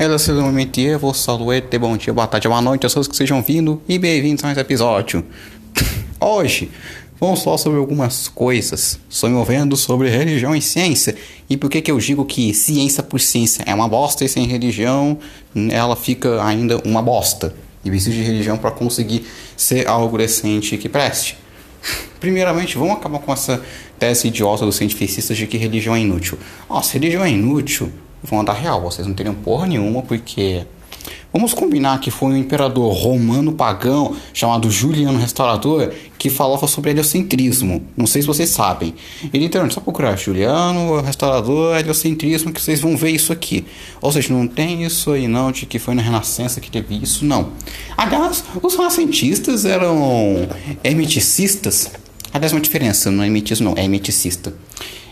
Ela momento eu vou saluete, bom dia, boa tarde, boa noite, a todos que estejam vindo e bem-vindos a mais episódio. Hoje vamos falar sobre algumas coisas, estou me movendo sobre religião e ciência e por que que eu digo que ciência por ciência é uma bosta e sem religião ela fica ainda uma bosta e precisa de religião para conseguir ser algo decente que preste. Primeiramente, vamos acabar com essa tese idiota dos cientificistas de que religião é inútil. Nossa, religião é inútil vão andar real, vocês não teriam porra nenhuma, porque. Vamos combinar que foi um imperador romano pagão chamado Juliano Restaurador que falava sobre heliocentrismo. Não sei se vocês sabem. E literalmente, só procurar Juliano Restaurador, heliocentrismo, que vocês vão ver isso aqui. Ou seja, não tem isso aí não, de que foi na Renascença que teve isso, não. Aliás, os renascentistas eram hermeticistas. Aliás, uma diferença, não é hermetismo, não, é hermeticista.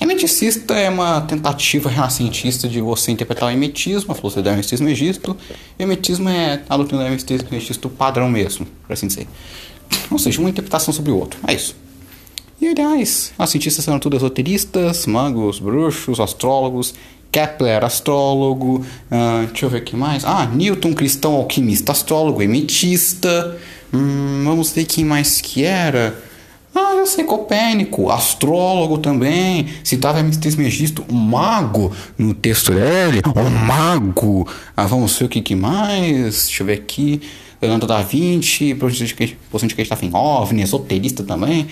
Hermeticista é uma tentativa renascentista de você interpretar o hermetismo, a filosofia do hermetismo egípcio. O hermetismo é a doutrina do hermetismo egípcio padrão mesmo, por assim dizer. Ou seja, uma interpretação sobre o outro. É isso. E aliás, os cientistas eram tudo esoteristas, magos, bruxos, astrólogos. Kepler, astrólogo. Uh, deixa eu ver o que mais. Ah, Newton, cristão, alquimista, astrólogo, hermetista. Hum, vamos ver quem mais que era. Ah, eu sei, Copérnico, astrólogo também, citava Hermes Trismegisto, um mago no texto dele, um mago. Ah, vamos ver o que, que mais, deixa eu ver aqui, Leonardo da Vinci, professor de que estava em OVNI, esoterista também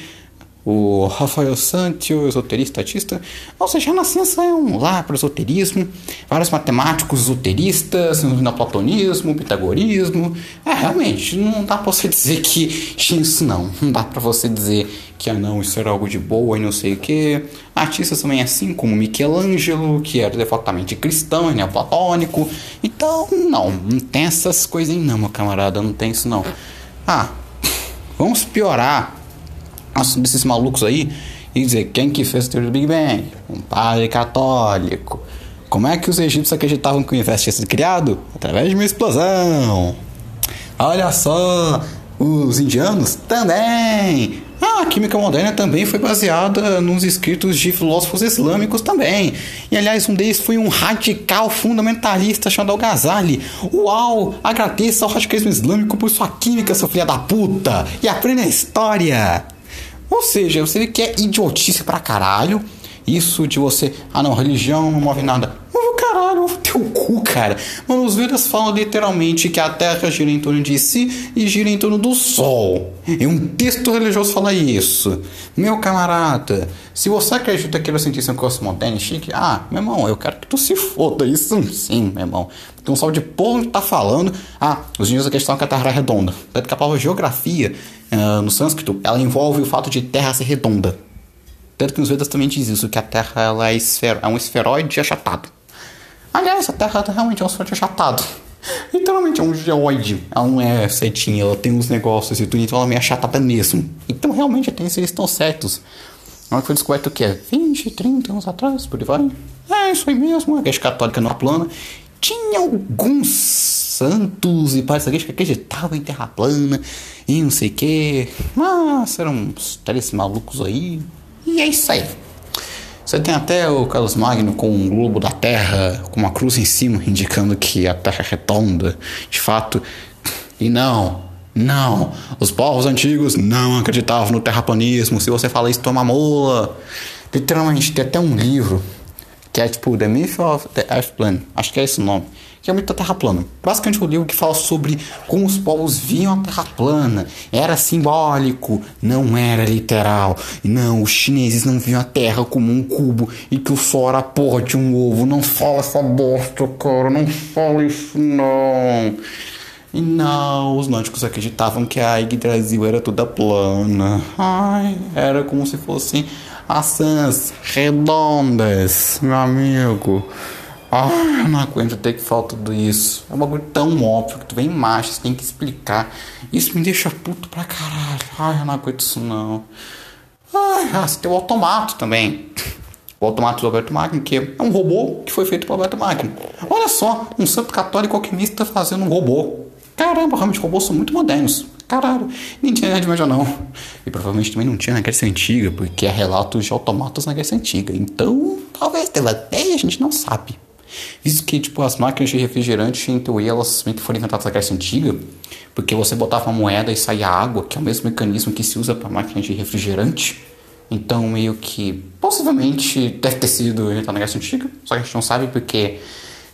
o Rafael Santos, esoterista, estatista. Ou seja, a Renascença é um lar para o esoterismo, vários matemáticos esoteristas, neoplatonismo, pitagorismo. É, realmente, não dá para você dizer que tinha isso não. Não dá para você dizer que ah, não, isso era algo de boa e não sei o que. Artistas também assim, como Michelangelo, que era devotamente cristão e neoplatônico. Então, não, não tem essas coisas aí não, meu camarada, não tem isso não. Ah, vamos piorar desses malucos aí e dizer quem que fez a teoria do Big Bang? Um padre católico. Como é que os egípcios acreditavam que o universo tinha sido criado? Através de uma explosão. Olha só, os indianos também. Ah, a química moderna também foi baseada nos escritos de filósofos islâmicos também. E aliás, um deles foi um radical fundamentalista chamado Al-Ghazali. Uau, agradeça ao radicalismo islâmico por sua química, seu filho da puta. E aprenda a história. Ou seja, você vê que é idiotice pra caralho. Isso de você, ah não, religião não move nada. Move o caralho, teu cu, cara. Mano, os Vedas falam literalmente que a Terra gira em torno de si e gira em torno do Sol. E um texto religioso fala isso. Meu camarada, se você acredita que ele cientista curso moderno e chique, ah, meu irmão, eu quero que tu se foda. Isso sim, meu irmão. Um salve de porra que tá falando. Ah, os índios acreditam que a Terra é redonda. Tanto que a palavra geografia uh, no sânscrito, ela envolve o fato de Terra ser redonda. Tanto que nos Vedas também diz isso, que a Terra ela é, esfero, é um esferoide achatado. Aliás, a Terra realmente é um esferoide achatado. Literalmente é um geoide. Ela não é certinha, ela tem uns negócios e tudo, então ela é meio achatada mesmo. Então realmente tem eles estão certos. Ela foi descoberto o que é? 20, 30 anos atrás, por aí vai. É isso aí mesmo, a igreja católica não é plana. Tinha alguns santos e pais que acreditavam em terra plana e não sei o que. Mas eram uns três malucos aí. E é isso aí. Você tem até o Carlos Magno com um globo da Terra, com uma cruz em cima, indicando que a Terra é redonda, de fato. E não, não, os povos antigos não acreditavam no terraplanismo. Se você fala isso, toma mola. Literalmente, tem até um livro que é tipo The Myth of the Earth Plan, acho que é esse o nome, que é o mito da Terra plana. Basicamente, um livro que fala sobre como os povos viam a Terra plana. Era simbólico, não era literal. Não, os chineses não viam a Terra como um cubo e que o Sol era a porra de um ovo. Não fala essa bosta, cara, não fala isso não. E não, os nórdicos acreditavam que a Yggdrasil era toda plana. Ai, era como se fossem maçãs redondas, meu amigo. Eu não aguento ter que falar tudo isso. É um bagulho tão óbvio que tu vem em marcha, você tem que explicar. Isso me deixa puto pra caralho. Ai, eu não aguento isso não. Ah, você tem o automato também. O automato do Alberto Magno, que é um robô que foi feito pelo Alberto Magno. Olha só, um santo católico alquimista fazendo um robô. Caramba, realmente robôs são muito modernos. Caralho, nem tinha Nerd Média não. E provavelmente também não tinha na Grécia Antiga, porque há relatos de automatas na Grécia Antiga. Então, talvez tenha até a gente não sabe. Visto que, tipo, as máquinas de refrigerante, em teoria, elas meio que foram inventadas na Grécia Antiga, porque você botava uma moeda e saía água, que é o mesmo mecanismo que se usa para máquinas de refrigerante. Então, meio que, possivelmente, deve ter sido inventado na Grécia Antiga, só que a gente não sabe porque,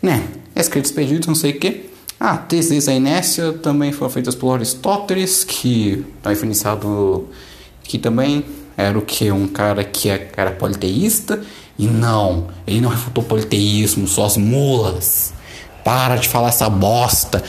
né, escritos perdidos, não sei o que. Ah, teses da inércia também foram feitas por Aristóteles, que também foi iniciado, que também era o que? Um cara que era politeísta, e não, ele não refutou politeísmo, só as mulas. Para de falar essa bosta.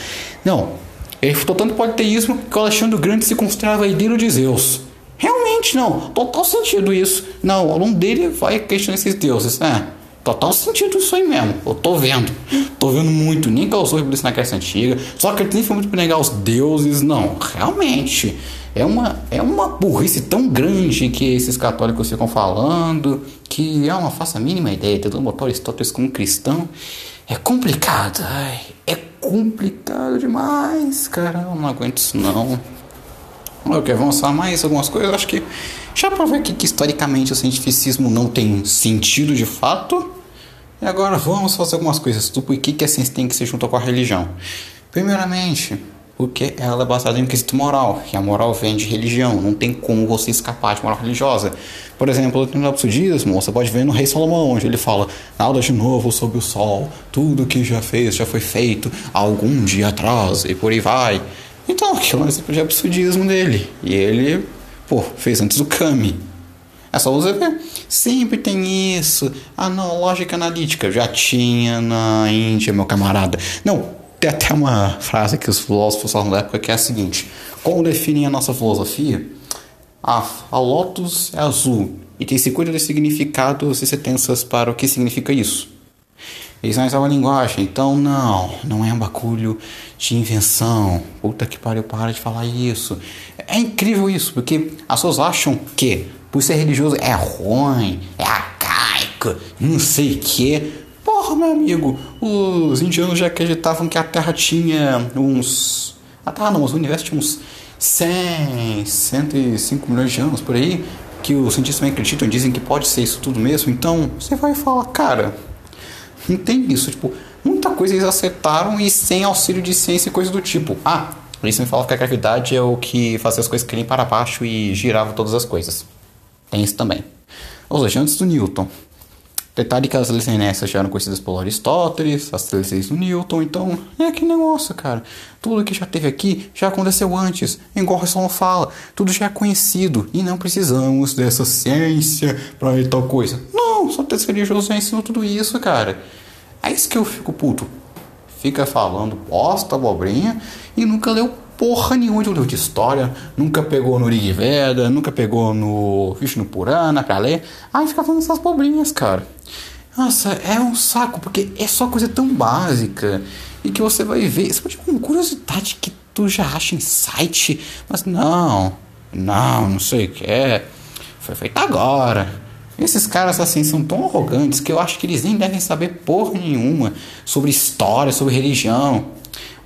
Não, ele refutou tanto politeísmo que o Alexandre Grande se considerava herdeiro de Zeus. Realmente não, total sentido isso. Não, o aluno dele vai questionar esses deuses. É, total sentido isso aí mesmo. Eu tô vendo. Tô vendo muito. Nem causou revolução na Grécia Antiga. Só que nem foi muito pra negar os deuses. Não, realmente. É uma, é uma burrice tão grande que esses católicos ficam falando que é uma faça mínima ideia. Tentando botar Aristóteles como cristão. É complicado. Ai, é complicado demais, cara. Eu não aguento isso não. Eu quero avançar mais algumas coisas. Acho que já provei aqui que historicamente o cientificismo não tem sentido de fato. E agora vamos fazer algumas coisas do porquê que a ciência tem que ser junto com a religião. Primeiramente, porque ela é baseada em quesito moral, e a moral vem de religião, não tem como você escapar de moral religiosa. Por exemplo, no absurdismo, você pode ver no Rei Salomão, onde ele fala: nada de novo sob o sol, tudo que já fez já foi feito algum dia atrás, e por aí vai. Então, aquilo é um exemplo de absurdismo dele, e ele, pô, fez antes do Kami. É só você ver. Sempre tem isso. Ah, não, lógica analítica. Já tinha na Índia, meu camarada. Não, tem até uma frase que os filósofos falam da época que é a seguinte: Como definem a nossa filosofia? A, a Lotus é azul e tem 50 significados e sentenças para o que significa isso. Eles não usam a linguagem, então não, não é um bagulho de invenção. Puta que pariu, para de falar isso. É incrível isso, porque as pessoas acham que por ser religioso é ruim, é arcaico, não sei o que. Porra, meu amigo, os indianos já acreditavam que a Terra tinha uns. A Terra não, os universo tinha uns 100, 105 milhões de anos por aí. Que os cientistas também acreditam, dizem que pode ser isso tudo mesmo. Então você vai falar, cara, não tem isso. Tipo, muita coisa eles acertaram e sem auxílio de ciência e coisa do tipo. Ah, eles me falam que a gravidade é o que fazia as coisas caírem para baixo e girava todas as coisas. Tem isso também. Ou seja, antes do Newton. Detalhe que as leis inércias já eram conhecidas por Aristóteles, as leis do Newton, então é que negócio, cara. Tudo que já teve aqui já aconteceu antes, igual não fala, tudo já é conhecido e não precisamos dessa ciência para tal coisa. Não, só ter religioso já ensinou tudo isso, cara. É isso que eu fico puto. Fica falando bosta, abobrinha e nunca leu porra nenhuma de livro de história, nunca pegou no Rig Veda, nunca pegou no Vishnu Purana pra ler. Aí fica falando essas bobrinhas, cara. Nossa, é um saco, porque é só coisa tão básica. E que você vai ver, você pode uma curiosidade que tu já acha em site, mas não, não, não sei o que é. Foi feito agora. Esses caras assim são tão arrogantes que eu acho que eles nem devem saber porra nenhuma sobre história, sobre religião.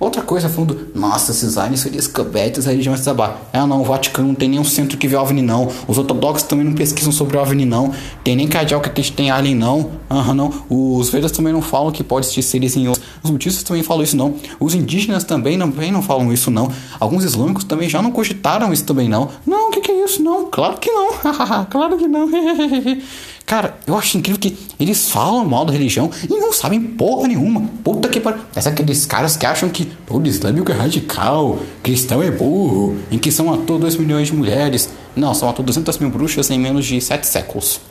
Outra coisa, falando, nossa, esses aliens seriam descobertos, a religião vai desabar. Ah, não, o Vaticano não tem nenhum centro que vê OVNI, não. Os ortodoxos também não pesquisam sobre OVNI, não. Tem nem cardeal que acredita tem alien, não. Aham, não. Os Vedas também não falam que pode existir seres em outros. Os budistas também falam isso, não. Os indígenas também não, também não falam isso, não. Alguns islâmicos também já não cogitaram isso também, não. Não, o que, que é isso? Não, claro que não. claro que não. Cara, eu acho incrível que eles falam mal da religião e não sabem porra nenhuma. Puta que pariu. É aqueles caras que acham que o islâmico é radical, cristão é burro, em que são matou 2 milhões de mulheres. Não, são matou 200 mil bruxas em menos de 7 séculos.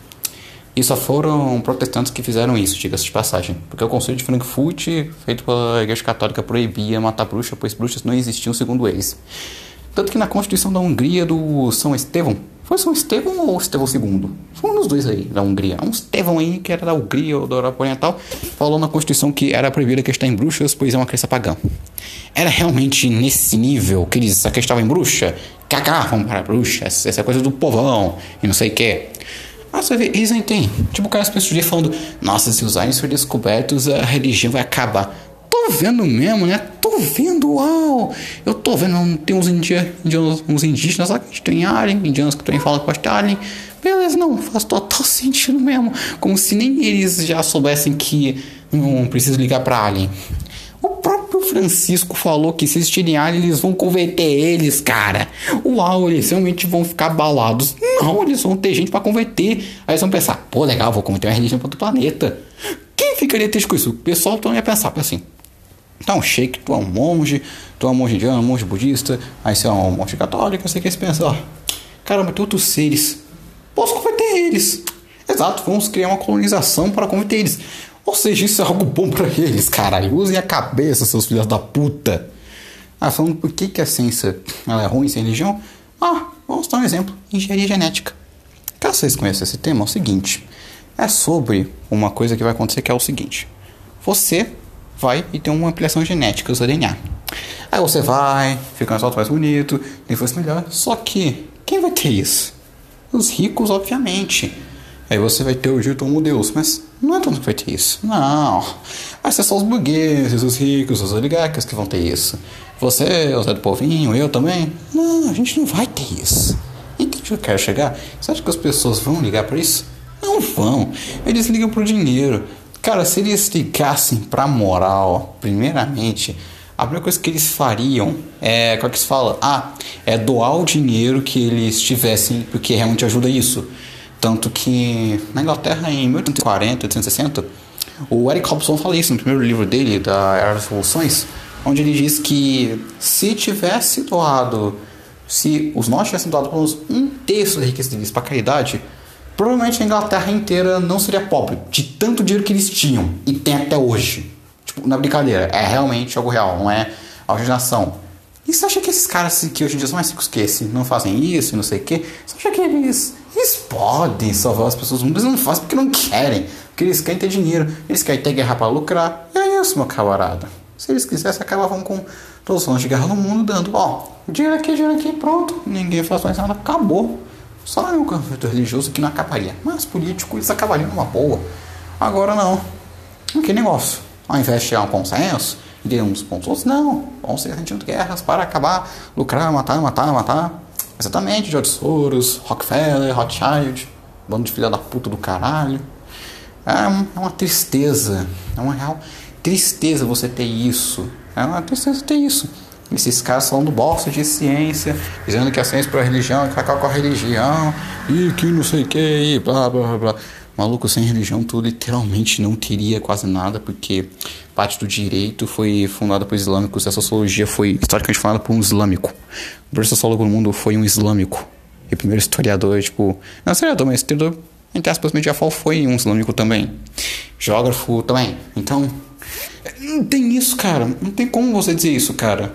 E só foram protestantes que fizeram isso, diga-se de passagem. Porque o Conselho de Frankfurt, feito pela Igreja Católica, proibia matar bruxa, pois bruxas não existiam segundo eles. Tanto que na Constituição da Hungria do São Estevão, foi São Estevão ou Estevão II? Foi um dos dois aí, da Hungria. Um Estevão aí, que era da Hungria ou da Europa Oriental, falou na Constituição que era proibido acreditar em bruxas, pois é uma crença pagã. Era realmente nesse nível que eles acreditavam em bruxa? Cagavam para bruxas, essa coisa do povão e não sei o que. Ah, você vê, eles não têm. Tipo, o cara pessoas falando, nossa, se os aliens forem descobertos, a religião vai acabar. Tô vendo mesmo, né? Tô vendo, uau! Eu tô vendo, tem uns, indianos, uns indígenas lá que tem alien, indianos que também falam que pode ter alien. Beleza, não, faz total sentido mesmo. Como se nem eles já soubessem que não preciso ligar pra Alien. O próprio Francisco falou que se existirem aliens, eles vão converter eles, cara. Uau, eles realmente vão ficar abalados. Não, eles vão ter gente para converter. Aí eles vão pensar, pô, legal, vou converter uma religião para outro planeta. Quem ficaria triste com isso? O pessoal então ia pensar assim. Então, Sheik, tu é um monge, tu é um monge indiano, um monge budista, aí você é um monge católico, você quer pensar, ó, caramba, tem outros seres, posso converter eles. Exato, vamos criar uma colonização para converter eles. Ou seja, isso é algo bom para eles, caralho. Usem a cabeça, seus filhos da puta. Ah, falando por que, que a ciência ela é ruim sem religião? Ah, vamos dar um exemplo: engenharia genética. Caso vocês conheçam esse tema, é o seguinte: é sobre uma coisa que vai acontecer que é o seguinte: você vai e tem uma ampliação genética do seu DNA. Aí você vai, fica um asfalto mais bonito, tem força melhor. Só que, quem vai ter isso? Os ricos, obviamente. Aí você vai ter o Gil como Deus, mas não é todo mundo que vai ter isso. Não. Vai ser só os burgueses, os ricos, os oligarcas que vão ter isso. Você, o Zé do Povinho, eu também. Não, a gente não vai ter isso. Entende que eu quero chegar? Você acha que as pessoas vão ligar para isso? Não vão. Eles ligam pro dinheiro. Cara, se eles ligassem pra moral, primeiramente, a primeira coisa que eles fariam é, como é que se fala? Ah, é doar o dinheiro que eles tivessem, porque realmente ajuda isso. Tanto que na Inglaterra, em 1840, 1860, o Eric Hobson fala isso no primeiro livro dele, da Era das Revoluções, onde ele diz que se tivesse doado, se os nossos tivessem doado pelo menos um terço da riqueza deles para caridade, provavelmente a Inglaterra inteira não seria pobre, de tanto dinheiro que eles tinham e tem até hoje. Tipo, na brincadeira, é realmente algo real, não é imaginação. E você acha que esses caras que hoje em dia são mais ricos que esse não fazem isso não sei o que? Você acha que eles eles podem salvar as pessoas eles não fazem porque não querem. Porque eles querem ter dinheiro, eles querem ter guerra para lucrar. E é isso, meu camarada. Se eles quisessem, acabavam com todos os anos de guerra no mundo, dando, ó, dinheiro aqui, dinheiro aqui, pronto. Ninguém faz mais nada, acabou. Só é um conflito religioso que não acabaria. Mas político, eles acabariam numa boa. Agora não. Que negócio. Ao invés de chegar a um consenso e ter uns pontos não. Vão ser sentindo guerras para acabar, lucrar, matar, matar, matar. Exatamente, George Soros, Rockefeller, Rothschild, bando de filha da puta do caralho. É, é uma tristeza, é uma real tristeza você ter isso. É uma tristeza ter isso. Esses caras falando bosta de ciência, dizendo que a ciência para a religião é cacar com a religião, e que não sei o que, e blá blá blá. Maluco, sem religião tu literalmente não teria quase nada, porque parte do direito foi fundada por islâmicos, a sociologia foi historicamente fundada por um islâmico. O primeiro sociólogo no mundo foi um islâmico. E o primeiro historiador, tipo. Não historiador, mas historiador, entre aspas, medieval foi um islâmico também. Geógrafo também. Então. Não tem isso, cara. Não tem como você dizer isso, cara.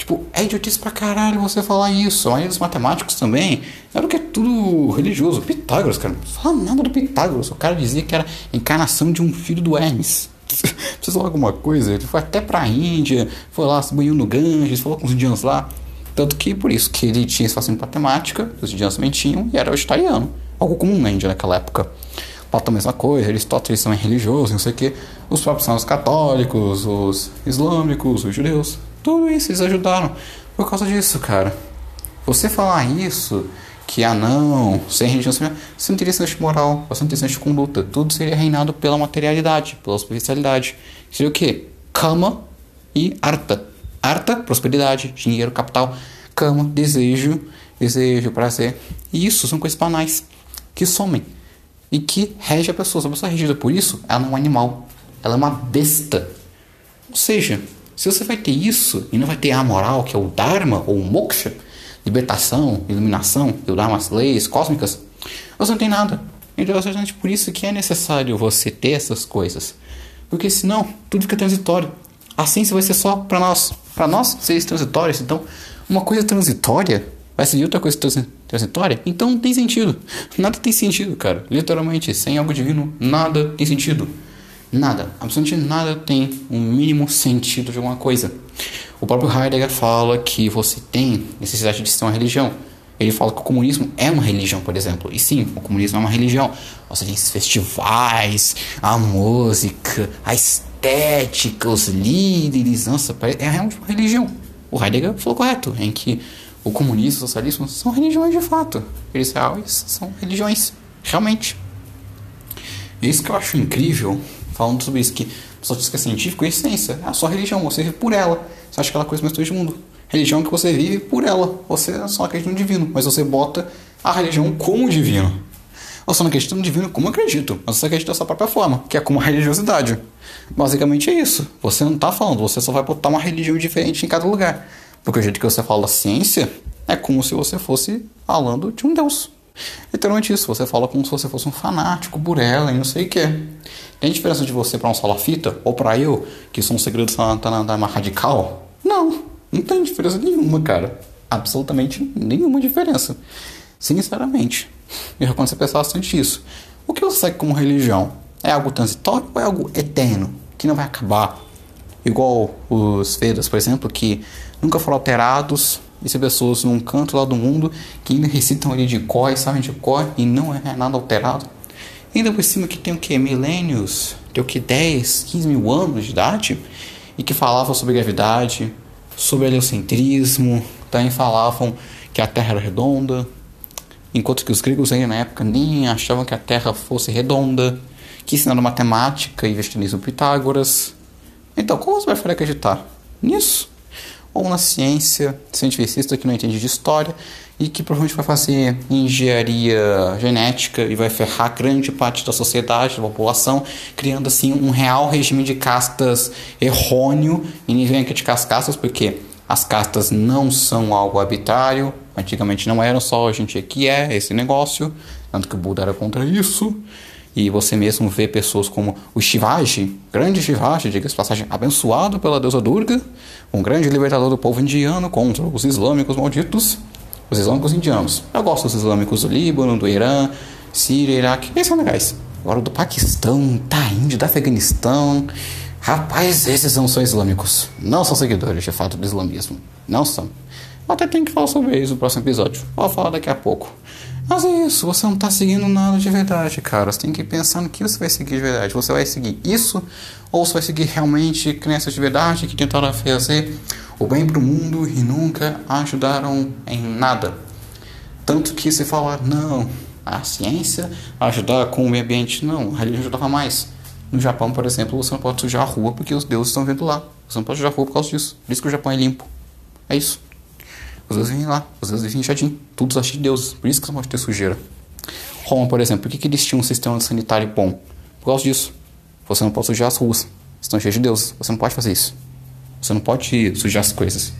Tipo, é idiotice pra caralho você falar isso. A maioria dos matemáticos também era que é tudo religioso. Pitágoras, cara. Não fala nada do Pitágoras. O cara dizia que era encarnação de um filho do Hermes. Precisa falar alguma coisa? Ele foi até pra Índia, foi lá, se banhou no Ganges, falou com os indianos lá. Tanto que por isso que ele tinha esse fascínio matemática, os indianos também tinham, e era vegetariano. Algo comum na Índia naquela época. Platão mesma coisa, Aristóteles também religioso, não sei o que. Os próprios são os católicos, os islâmicos, os judeus. Tudo isso eles ajudaram por causa disso, cara. Você falar isso, que ah não, sem religião, sem... você não teria senso de moral, você não teria senso de conduta. Tudo seria reinado pela materialidade, pela superficialidade. Seria o quê? Kama e arta. Arta, prosperidade, dinheiro, capital. Kama, desejo, desejo, prazer. E isso são coisas banais que somem e que rege a pessoa. Se a pessoa é regida por isso, ela não é um animal, ela é uma besta. Ou seja, se você vai ter isso e não vai ter a moral, que é o Dharma ou o Moksha, libertação, iluminação, e o Dharma, as leis cósmicas, você não tem nada. Então é exatamente por isso que é necessário você ter essas coisas. Porque senão tudo fica transitório. A ciência vai ser só para nós. Para nós, seres transitórios. Então, uma coisa transitória vai ser outra coisa transitória. Então não tem sentido. Nada tem sentido, cara. Literalmente, sem algo divino, nada tem sentido. Nada, absolutamente nada tem um mínimo sentido de alguma coisa. O próprio Heidegger fala que você tem necessidade de ser uma religião. Ele fala que o comunismo é uma religião, por exemplo. E sim, o comunismo é uma religião. Você tem esses festivais, a música, a estética, os líderes. Nossa, é realmente uma religião. O Heidegger falou correto, em que o comunismo e o socialismo são religiões de fato. Eles são religiões, realmente. Isso que eu acho incrível falando sobre isso, que pessoa diz que é científico e ciência. É a sua religião, você vive por ela. Você acha que ela é coisa mais do mundo. Religião que você vive por ela. Você só acredita no divino, mas você bota a religião como divino. Você não acredita no divino como eu acredito, mas você acredita da sua própria forma, que é como a religiosidade. Basicamente é isso. Você não está falando, você só vai botar uma religião diferente em cada lugar. Porque o jeito que você fala ciência é como se você fosse falando de um Deus. Literalmente isso, você fala como se você fosse um fanático por ela e não sei o que. Tem diferença de você para um salafita ou para eu, que sou um segredo tá na dama radical? Não, não tem diferença nenhuma, cara. Absolutamente nenhuma diferença. Sinceramente. E quando você pensar bastante isso. O que você segue como religião? É algo transitório ou é algo eterno? Que não vai acabar? Igual os Vedas, por exemplo, que nunca foram alterados. E se pessoas num canto lá do mundo que ainda recitam ali de cor e sabem de cor e não é nada alterado. Ainda por cima que tem o que? Milênios, tem o que? 10, 15 mil anos de idade e que falavam sobre gravidade, sobre heliocentrismo, também falavam que a Terra era redonda, enquanto que os gregos aí na época nem achavam que a Terra fosse redonda, que ensinaram matemática e vestinismo Pitágoras. Então, como você vai acreditar nisso? Ou na ciência cientificista que não entende de história e que provavelmente vai fazer engenharia genética e vai ferrar grande parte da sociedade, da população, criando assim um real regime de castas errôneo e nem vem criticar as castas porque as castas não são algo arbitrário, antigamente não eram só, a gente aqui é esse negócio, tanto que o Buda era contra isso. E você mesmo vê pessoas como o Shivaji, grande Shivaji, diga-se passagem, abençoado pela deusa Durga, um grande libertador do povo indiano contra os islâmicos malditos, os islâmicos indianos. Eu gosto dos islâmicos do Líbano, do Irã, Síria, Iraque, eles são legais. Agora do Paquistão, da Índia, do Afeganistão, rapaz, esses não são islâmicos. Não são seguidores de fato do islamismo. Não são. Até tem que falar sobre isso no próximo episódio. Vou falar daqui a pouco. Mas é isso, você não está seguindo nada de verdade, cara. Você tem que pensar no que você vai seguir de verdade. Você vai seguir isso ou você vai seguir realmente crenças de verdade que tentaram fazer o bem para o mundo e nunca ajudaram em nada? Tanto que você fala, não, a ciência ajudar com o meio ambiente, não, a religião ajudava mais. No Japão, por exemplo, você não pode sujar a rua porque os deuses estão vendo lá. Você não pode sujar a rua por causa disso. Por isso que o Japão é limpo. É isso. Os deuses vêm lá, os deuses vivem em jardim, tudo acham de deuses, por isso que não pode ter sujeira. Roma, por exemplo, por que, que eles tinham um sistema sanitário bom? Por causa disso. Você não pode sujar as ruas, estão cheias de deuses, você não pode fazer isso. Você não pode sujar as coisas.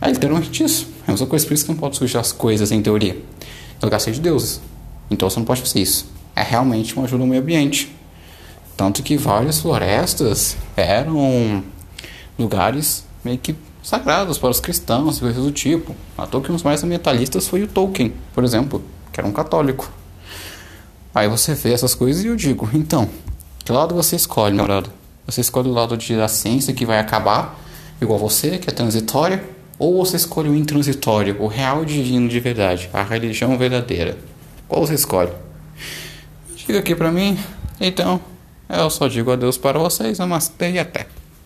É literalmente isso. É a mesma coisa, por isso que não pode sujar as coisas em teoria. Lugar cheio de deuses. Então você não pode fazer isso. É realmente uma ajuda ao meio ambiente. Tanto que várias florestas eram lugares meio que sagrados para os cristãos e coisas do tipo. A um dos mais ambientalistas foi o Tolkien, por exemplo, que era um católico. Aí você vê essas coisas e eu digo, então, que lado você escolhe, namorado? Você escolhe o lado de, da ciência que vai acabar, igual você, que é transitória, ou você escolhe o intransitório, o real divino de verdade, a religião verdadeira? Qual você escolhe? Diga aqui pra mim, então, eu só digo adeus para vocês, namastê e até.